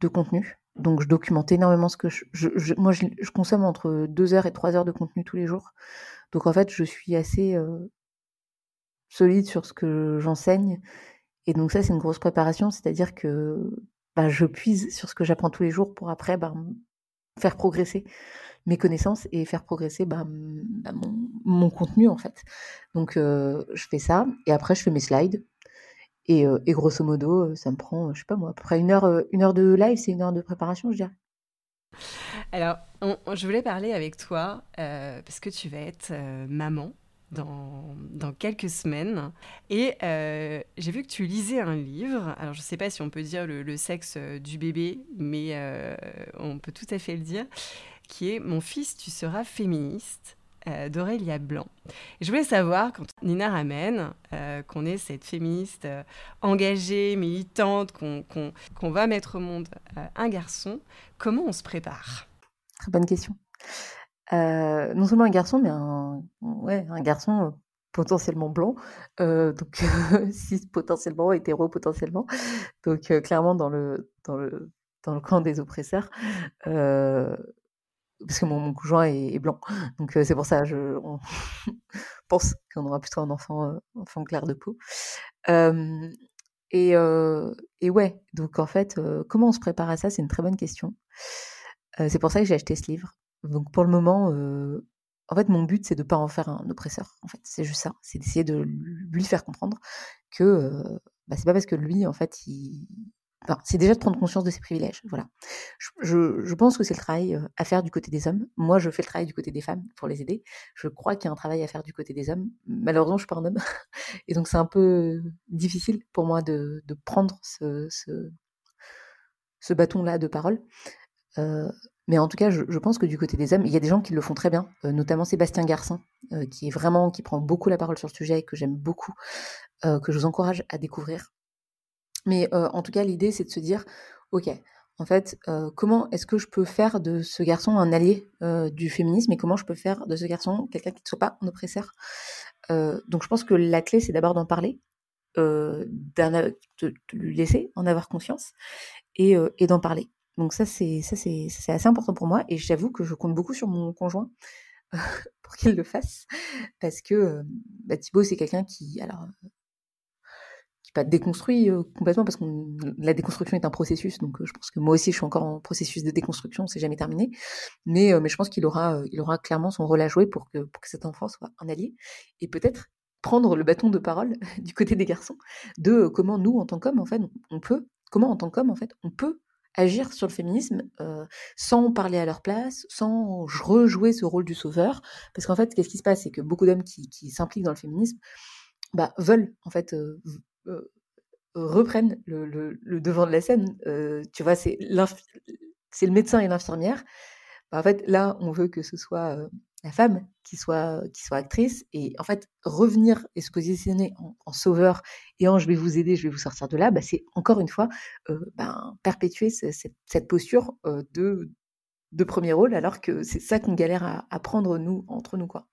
de contenu. Donc, je documente énormément ce que je. moi, je, consomme entre 2 heures et 3 heures de contenu tous les jours. Donc, en fait, je suis assez euh, solide sur ce que j'enseigne. Et donc, ça, c'est une grosse préparation. C'est-à-dire que bah, je puise sur ce que j'apprends tous les jours pour après bah, faire progresser mes connaissances et faire progresser bah, mon, mon, contenu, en fait. Donc, euh, je fais ça. Et après, je fais mes slides. Et, grosso modo, ça me prend, je sais pas moi, à peu près une heure, une heure de live, c'est une heure de préparation, je dirais. Alors, je voulais parler avec toi parce que tu vas être maman dans, dans, quelques semaines. Et j'ai vu que tu lisais un livre. Alors, je ne sais pas si on peut dire le, le sexe du bébé, mais on peut tout à fait le dire, qui est Mon fils, tu seras féministe. Euh, d'Aurélia Blanc. je voulais savoir, quand Nina ramène, euh, qu'on est cette féministe euh, engagée, militante, qu'on va mettre au monde un garçon, comment on se prépare? Très bonne question. non seulement un garçon, mais un, garçon potentiellement blanc, donc cis potentiellement, hétéro potentiellement, donc clairement dans le camp des oppresseurs parce que mon, conjoint est, blanc. Donc c'est pour ça, je on pense qu'on aura plutôt un enfant, clair de peau. et, ouais, donc en fait, comment on se prépare à ça? C'est une très bonne question. c'est pour ça que j'ai acheté ce livre. Donc pour le moment, en fait, mon but, c'est de pas en faire un oppresseur. En fait, c'est juste ça. C'est d'essayer de lui faire comprendre que bah, c'est pas parce que lui, en fait, il, c'est déjà de prendre conscience de ses privilèges. Voilà. Je, pense que c'est le travail à faire du côté des hommes. Moi, je fais le travail du côté des femmes pour les aider. Je crois qu'il y a un travail à faire du côté des hommes. Malheureusement, je suis pas un homme. Et donc, c'est un peu difficile pour moi de, prendre ce, bâton-là de parole. Mais en tout cas, je, pense que du côté des hommes, il y a des gens qui le font très bien, notamment Sébastien Garcin, qui est vraiment, qui prend beaucoup la parole sur le sujet et que j'aime beaucoup, que je vous encourage à découvrir. Mais en tout cas, l'idée, c'est de se dire, ok, en fait, comment est-ce que je peux faire de ce garçon un allié du féminisme et comment je peux faire de ce garçon quelqu'un qui ne soit pas un oppresseur? Donc, je pense que la clé, c'est d'abord d'en parler, de, lui laisser en avoir conscience et, et d'en parler. Donc ça c'est assez important pour moi et j'avoue que je compte beaucoup sur mon conjoint pour qu'il le fasse parce que bah, Thibaut c'est quelqu'un qui alors pas déconstruit complètement parce que la déconstruction est un processus donc je pense que moi aussi je suis encore en processus de déconstruction c'est jamais terminé mais mais je pense qu'il aura il aura clairement son rôle à jouer pour que pour que cet enfant soit un allié et peut-être prendre le bâton de parole du côté des garçons de comment nous en tant qu'hommes en fait on peut comment en tant qu'homme en fait on peut agir sur le féminisme sans parler à leur place, sans rejouer ce rôle du sauveur. Parce qu'en fait, qu'est-ce qui se passe? C'est que beaucoup d'hommes qui, s'impliquent dans le féminisme bah, veulent, en fait, reprennent le, devant de la scène. tu vois, c'est le médecin et l'infirmière. Bah, en fait, là, on veut que ce soit la femme qui soit, qui soit actrice et en fait revenir et se positionner en, sauveur et en je vais vous aider, je vais vous sortir de là, bah, c'est encore une fois euh, ben, perpétuer cette, posture euh, de, de premier rôle alors que c'est ça qu'on galère à, prendre nous entre nous quoi.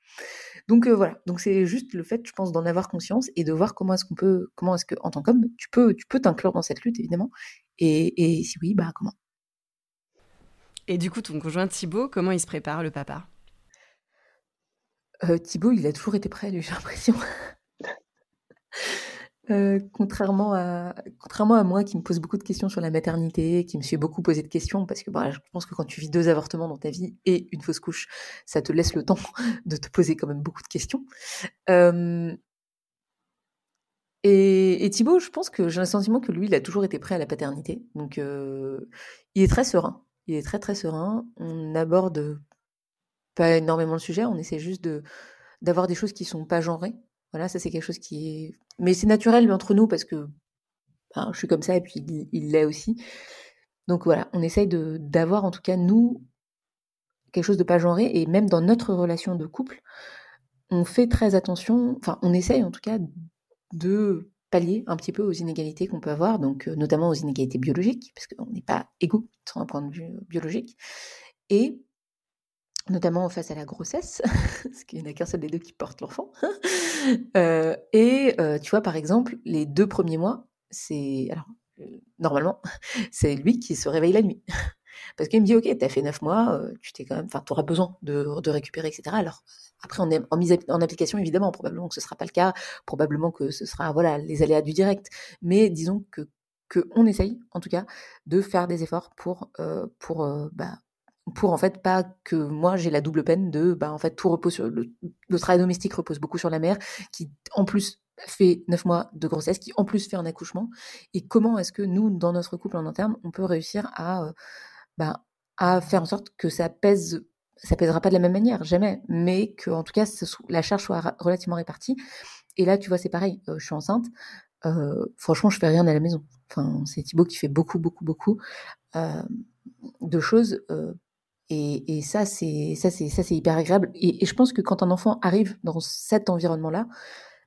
Donc euh, voilà, donc c'est juste le fait, je pense, d'en avoir conscience et de voir comment est-ce qu'on peut, comment est-ce que en tant qu'homme, tu peux, tu peux t'inclure dans cette lutte évidemment. Et, et si oui, bah comment? Et du coup, ton conjoint Thibaut, comment il se prépare le papa? Euh, Thibaut, il a toujours été prêt, j'ai l'impression. Euh, contrairement, à, contrairement à moi qui me pose beaucoup de questions sur la maternité, qui me suis beaucoup posé de questions, parce que bah, je pense que quand tu vis deux avortements dans ta vie et une fausse couche, ça te laisse le temps de te poser quand même beaucoup de questions. Euh, et, et, Thibaut, je pense que j'ai le sentiment que lui, il a toujours été prêt à la paternité. Donc, il est très serein. Il est très très serein. On aborde pas énormément le sujet, on essaie juste de d'avoir des choses qui sont pas genrées. Voilà, ça c'est quelque chose qui est. Mais c'est naturel entre nous parce que je suis comme ça et puis il l'est aussi. Donc voilà, on essaye d'avoir en tout cas nous quelque chose de pas genré et même dans notre relation de couple, on fait très attention, enfin on essaye en tout cas de pallier un petit peu aux inégalités qu'on peut avoir, donc euh, notamment aux inégalités biologiques, parce qu'on n'est pas égaux sur un point de vue biologique, et notamment face à la grossesse, parce qu'il n'y en a qu'un seul des deux qui porte l'enfant. Euh, et euh, tu vois, par exemple, les deux premiers mois, c'est... Alors, euh, normalement, c'est lui qui se réveille la nuit. Parce qu'il me dit, OK, t'as fait neuf mois, tu t'es quand même... Enfin, t'auras besoin de, de, récupérer, etc. Alors, après, on est en mise en application, évidemment, probablement que ce ne sera pas le cas, probablement que ce sera, voilà, les aléas du direct. Mais disons que qu'on essaye, en tout cas, de faire des efforts pour, pour bah, pour en fait pas que moi j'ai la double peine de bah en fait tout repose sur le, travail domestique repose beaucoup sur la mère qui en plus fait neuf mois de grossesse qui en plus fait un accouchement. Et comment est-ce que nous dans notre couple en interne on peut réussir à euh, bah, faire en sorte que ça pèse ça pèsera pas de la même manière? Jamais. Mais que en tout cas la charge soit relativement répartie. Et là tu vois c'est pareil euh, je suis enceinte euh, franchement je fais rien à la maison. Enfin c'est Thibaut qui fait beaucoup beaucoup beaucoup de choses et, ça, c'est ça, c'est ça, c'est hyper agréable. Et, je pense que quand un enfant arrive dans cet environnement-là,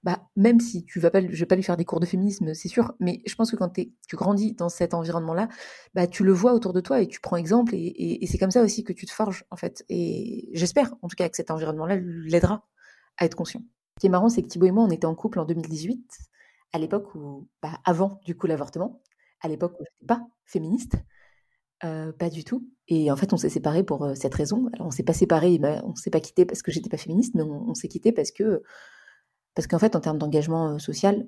bah, même si tu vas pas, je vais pas lui faire des cours de féminisme, c'est sûr, mais je pense que quand tu grandis dans cet environnement-là, bah, tu le vois autour de toi et tu prends exemple, et, c'est comme ça aussi que tu te forges, en fait. Et j'espère, en tout cas, que cet environnement-là l'aidera à être conscient. Ce qui est marrant, c'est que Thibaut et moi, on était en couple en 2018, à l'époque où, bah, avant, du coup, l'avortement, à l'époque où je n'étais pas féministe, pas du tout. Et en fait, on s'est séparés pour cette raison. Alors, on s'est pas séparés, on s'est pas quitté parce que j'étais pas féministe, mais on, s'est quitté parce que, parce qu'en fait, en termes d'engagement social,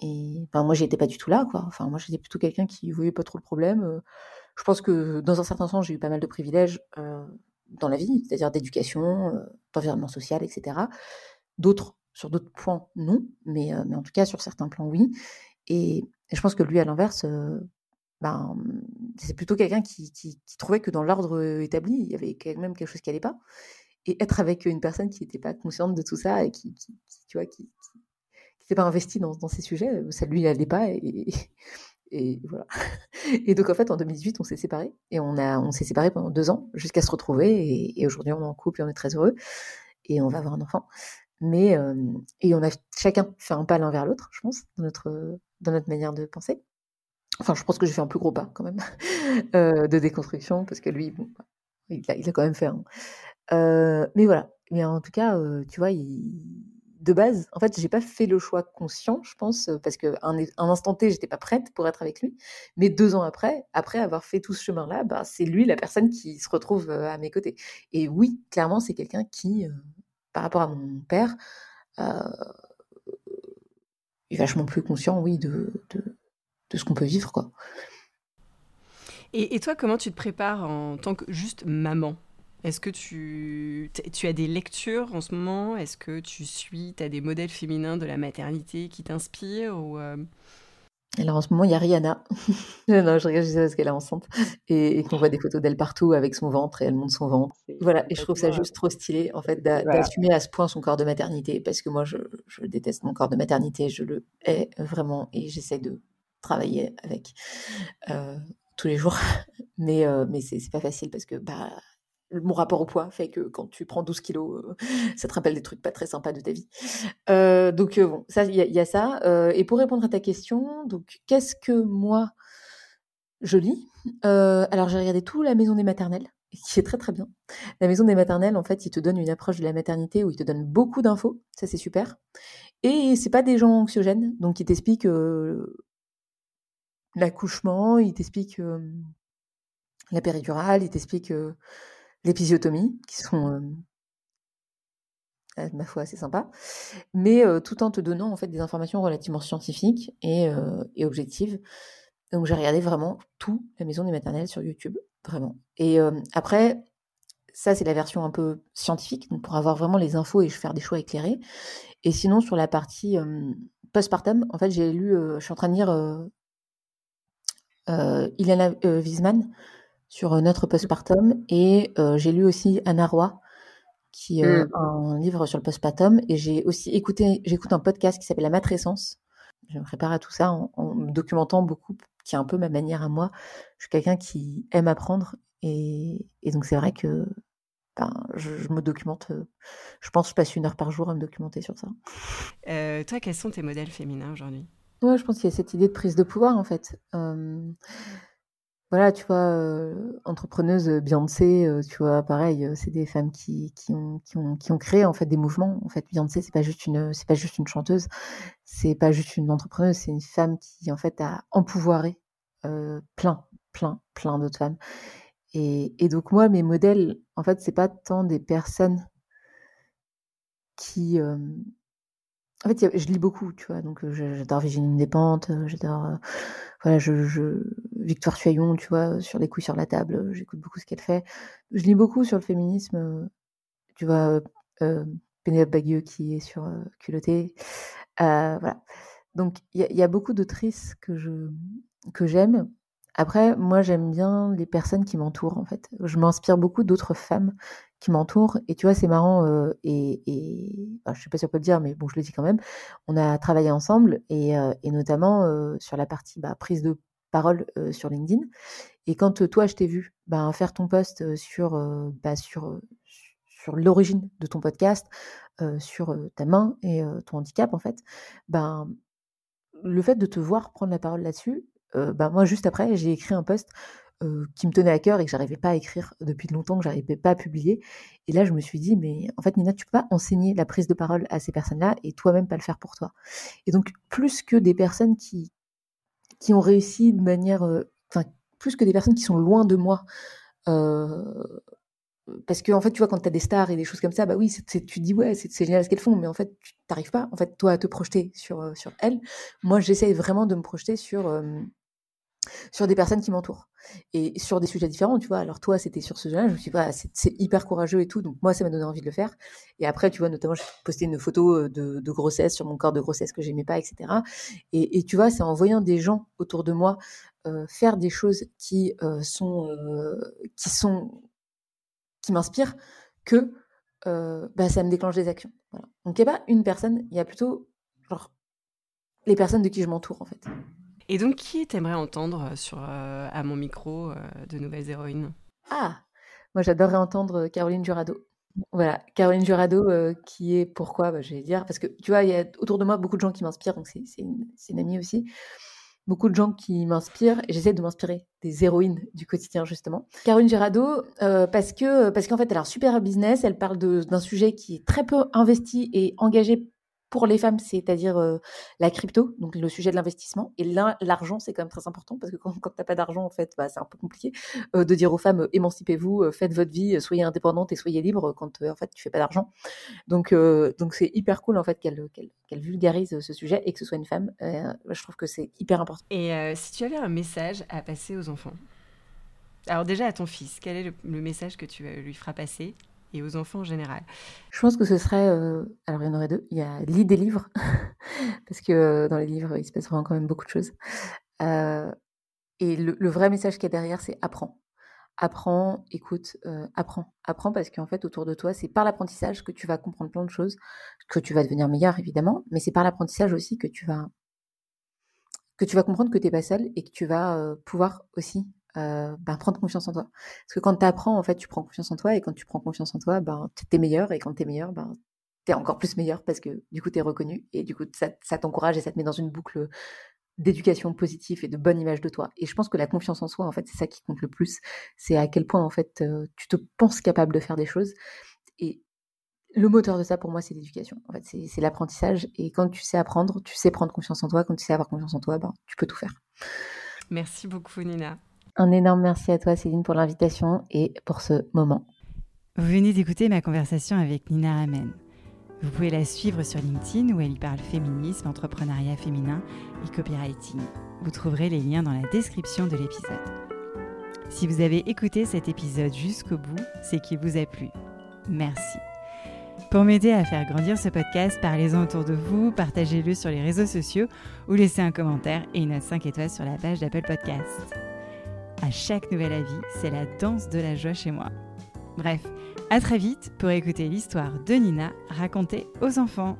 et enfin, moi, j'étais pas du tout là, quoi. Enfin, moi, j'étais plutôt quelqu'un qui voyait pas trop le problème. je pense que dans un certain sens, j'ai eu pas mal de privilèges dans la vie, c'est-à-dire d'éducation, d'environnement social, etc. D'autres, sur d'autres points, non, mais, mais en tout cas, sur certains plans, oui. Et, je pense que lui, à l'inverse, ben, c'est plutôt quelqu'un qui, trouvait que dans l'ordre établi, il y avait quand même quelque chose qui n'allait pas. Et être avec une personne qui n'était pas consciente de tout ça et qui, tu vois, qui n'était pas investie dans, dans, ces sujets, ça lui n'allait pas. Et, voilà. Et donc, en fait, en 2018, on s'est séparés. Et on, on s'est séparés pendant deux ans jusqu'à se retrouver. Et, aujourd'hui, on est en couple et on est très heureux. Et on va avoir un enfant. Mais, et on a chacun fait un pas l'un vers l'autre, je pense, dans notre, dans notre manière de penser. Enfin, je pense que j'ai fait un plus gros pas, quand même, de déconstruction, parce que lui, bon, il, a, quand même fait un. mais voilà. Mais en tout cas, tu vois, de base, en fait, j'ai pas fait le choix conscient, je pense, parce qu'à un, instant T, j'étais pas prête pour être avec lui. Mais deux ans après, après avoir fait tout ce chemin-là, bah, c'est lui la personne qui se retrouve à mes côtés. Et oui, clairement, c'est quelqu'un qui, par rapport à mon père, est vachement plus conscient, oui, de, ce qu'on peut vivre, quoi. Et, et, toi, comment tu te prépares en tant que juste maman? Est-ce que tu, tu as des lectures en ce moment? Est-ce que tu suis, tu as des modèles féminins de la maternité qui t'inspirent ou euh? Alors en ce moment, il y a Rihanna. non, je regarde parce qu'elle est enceinte et, qu'on voit des photos d'elle partout avec son ventre et elle monte son ventre. Voilà, et je trouve ça juste trop stylé en fait d'assumer à ce point son corps de maternité parce que moi, je, je, déteste mon corps de maternité, je le hais vraiment et j'essaie de travailler avec euh, tous les jours. Mais, euh, mais c'est pas facile parce que bah, mon rapport au poids fait que quand tu prends 12 kilos, euh, ça te rappelle des trucs pas très sympas de ta vie. Euh, donc bon, ça il y, a ça. et pour répondre à ta question, donc qu'est-ce que moi je lis? Alors j'ai regardé tout la maison des maternelles, qui est très très bien. La maison des maternelles, en fait, il te donne une approche de la maternité où il te donne beaucoup d'infos, ça c'est super. Et c'est pas des gens anxiogènes, donc ils t'expliquent l'accouchement, ils t'expliquent la péridurale, ils t'expliquent l'épisiotomie, qui sont, ma foi, assez sympas, mais tout en te donnant en fait des informations relativement scientifiques et, et objectives. Donc j'ai regardé vraiment tout la maison des maternelles sur YouTube, vraiment. Et après, ça c'est la version un peu scientifique, pour avoir vraiment les infos et faire des choix éclairés. Et sinon sur la partie postpartum, en fait j'ai lu, je suis en train de lire Ilana Wiesman, sur notre postpartum. Et j'ai lu aussi Anna Roy, qui est mmh. un livre sur le postpartum. Et j'ai aussi écouté, j'écoute un podcast qui s'appelle La matrescence. Je me prépare à tout ça en, me documentant beaucoup, qui est un peu ma manière à moi. Je suis quelqu'un qui aime apprendre. Et, donc c'est vrai que ben, je, me documente. Je pense que je passe une heure par jour à me documenter sur ça. toi, quels sont tes modèles féminins aujourd'hui? Ouais, je pense qu'il y a cette idée de prise de pouvoir en fait voilà, tu vois, entrepreneuse, Beyoncé, tu vois, pareil, c'est des femmes qui qui ont qui ont créé, en fait, des mouvements. En fait, Beyoncé, c'est pas juste une, c'est pas juste une chanteuse, c'est pas juste une entrepreneuse, c'est une femme qui, en fait, a empouvoiré, plein, plein, plein d'autres femmes et et donc moi, mes modèles, en fait, c'est pas tant des personnes qui, en fait, je lis beaucoup, tu vois, donc j'adore Virginie Despentes, j'adore, voilà, je, je, Victoire Tuaillon, tu vois, sur les couilles sur la table, j'écoute beaucoup ce qu'elle fait. Je lis beaucoup sur le féminisme, tu vois, euh, Pénélope qui est sur euh, voilà. Donc, il y, y, a beaucoup d'autrices que je que j'aime. Après, moi, j'aime bien les personnes qui m'entourent, en fait. Je m'inspire beaucoup d'autres femmes qui m'entourent. Et tu vois, c'est marrant, euh, et, je sais pas si on peut le dire, mais bon, je le dis quand même. On a travaillé ensemble, et, euh, notamment euh, sur la partie bah, prise de parole sur LinkedIn. Et quand toi, je t'ai vu bah, faire ton post sur, bah, sur, l'origine de ton podcast, sur ta main et ton handicap, en fait, ben, le fait de te voir prendre la parole là-dessus, moi, juste après, j'ai écrit un post qui me tenait à cœur et que j'arrivais pas à écrire depuis longtemps, que j'arrivais pas à publier. Et là, je me suis dit, mais en fait, Nina, tu peux pas enseigner la prise de parole à ces personnes-là et toi-même pas le faire pour toi. Et donc, plus que des personnes qui, qui ont réussi de manière, enfin, plus que des personnes qui sont loin de moi, parce que en fait, tu vois, quand tu as des stars et des choses comme ça, bah oui, tu dis ouais, c'est génial ce qu'elles font, mais en fait, tu n'arrives pas, en fait, toi, à te projeter sur sur elles. Moi, j'essaie vraiment de me projeter sur sur des personnes qui m'entourent et sur des sujets différents, tu vois. Alors toi, c'était sur ce sujet-là, je me suis dit, c'est hyper courageux et tout, donc moi, ça m'a donné envie de le faire. Et après, tu vois, notamment, j'ai posté une photo de, de, grossesse sur mon corps de grossesse que j'aimais pas, etc. Et, tu vois, c'est en voyant des gens autour de moi euh, faire des choses qui euh, sont, euh, qui sont, qui m'inspirent, que bah, ça me déclenche des actions. Donc il n'y a pas une personne, il y a plutôt genre les personnes de qui je m'entoure en fait. Et donc, qui t'aimerais entendre euh, sur, euh, à mon micro euh, de Nouvelles Héroïnes? Ah Moi, j'adorerais entendre Caroline Jurado. Voilà, Caroline Jurado, qui est pourquoi, bah, je dire, parce que tu vois, il y a autour de moi beaucoup de gens qui m'inspirent, donc c'est une, amie aussi. Beaucoup de gens qui m'inspirent, et j'essaie de m'inspirer des héroïnes du quotidien, justement. Caroline Jurado, parce que parce qu'en fait, elle a un super business, elle parle d'un sujet qui est très peu investi et engagé pour les femmes, c'est-à-dire la crypto, donc le sujet de l'investissement. Et l'argent, c'est quand même très important parce que quand, quand tu n'as pas d'argent, en fait, bah, c'est un peu compliqué de dire aux femmes émancipez-vous, faites votre vie, soyez indépendante et soyez libre quand en fait tu fais pas d'argent. Donc c'est hyper cool en fait qu'elle vulgarise ce sujet et que ce soit une femme. je trouve que c'est hyper important. Et si tu avais un message à passer aux enfants, alors déjà à ton fils, quel est le message que tu lui feras passer? Et aux enfants en général Je pense que ce serait. Euh, alors, il y en aurait deux. Il y a lit des livres, parce que euh, dans les livres, il se passe vraiment quand même beaucoup de choses. Euh, et le, vrai message qu'il y a derrière, c'est apprends. Apprends, écoute, apprends. Apprends parce qu'en fait, autour de toi, c'est par l'apprentissage que tu vas comprendre plein de choses, que tu vas devenir meilleur, évidemment, mais c'est par l'apprentissage aussi que tu vas que tu vas comprendre que tu n'es pas seul et que tu vas pouvoir aussi ben, prendre confiance en toi. Parce que quand tu apprends, en fait, tu prends confiance en toi, et quand tu prends confiance en toi, ben, tu es meilleur, et quand tu es meilleur, ben, tu es encore plus meilleur parce que du coup, tu es reconnu, et du coup, ça, ça t'encourage et ça te met dans une boucle d'éducation positive et de bonne image de toi. Et je pense que la confiance en soi, en fait, c'est ça qui compte le plus. C'est à quel point, en fait, euh, tu te penses capable de faire des choses. Et le moteur de ça, pour moi, c'est l'éducation. En fait, c'est l'apprentissage. Et quand tu sais apprendre, tu sais prendre confiance en toi. Quand tu sais avoir confiance en toi, ben, tu peux tout faire. Merci beaucoup, Nina. Un énorme merci à toi, Céline, pour l'invitation et pour ce moment. Vous venez d'écouter ma conversation avec Nina Ramen. Vous pouvez la suivre sur LinkedIn où elle y parle féminisme, entrepreneuriat féminin et copywriting. Vous trouverez les liens dans la description de l'épisode. Si vous avez écouté cet épisode jusqu'au bout, c'est qu'il vous a plu. Merci. Pour m'aider à faire grandir ce podcast, parlez-en autour de vous, partagez-le sur les réseaux sociaux ou laissez un commentaire et une note 5 étoiles sur la page d'Apple Podcast. À chaque nouvel avis, c'est la danse de la joie chez moi. Bref, à très vite pour écouter l'histoire de Nina racontée aux enfants.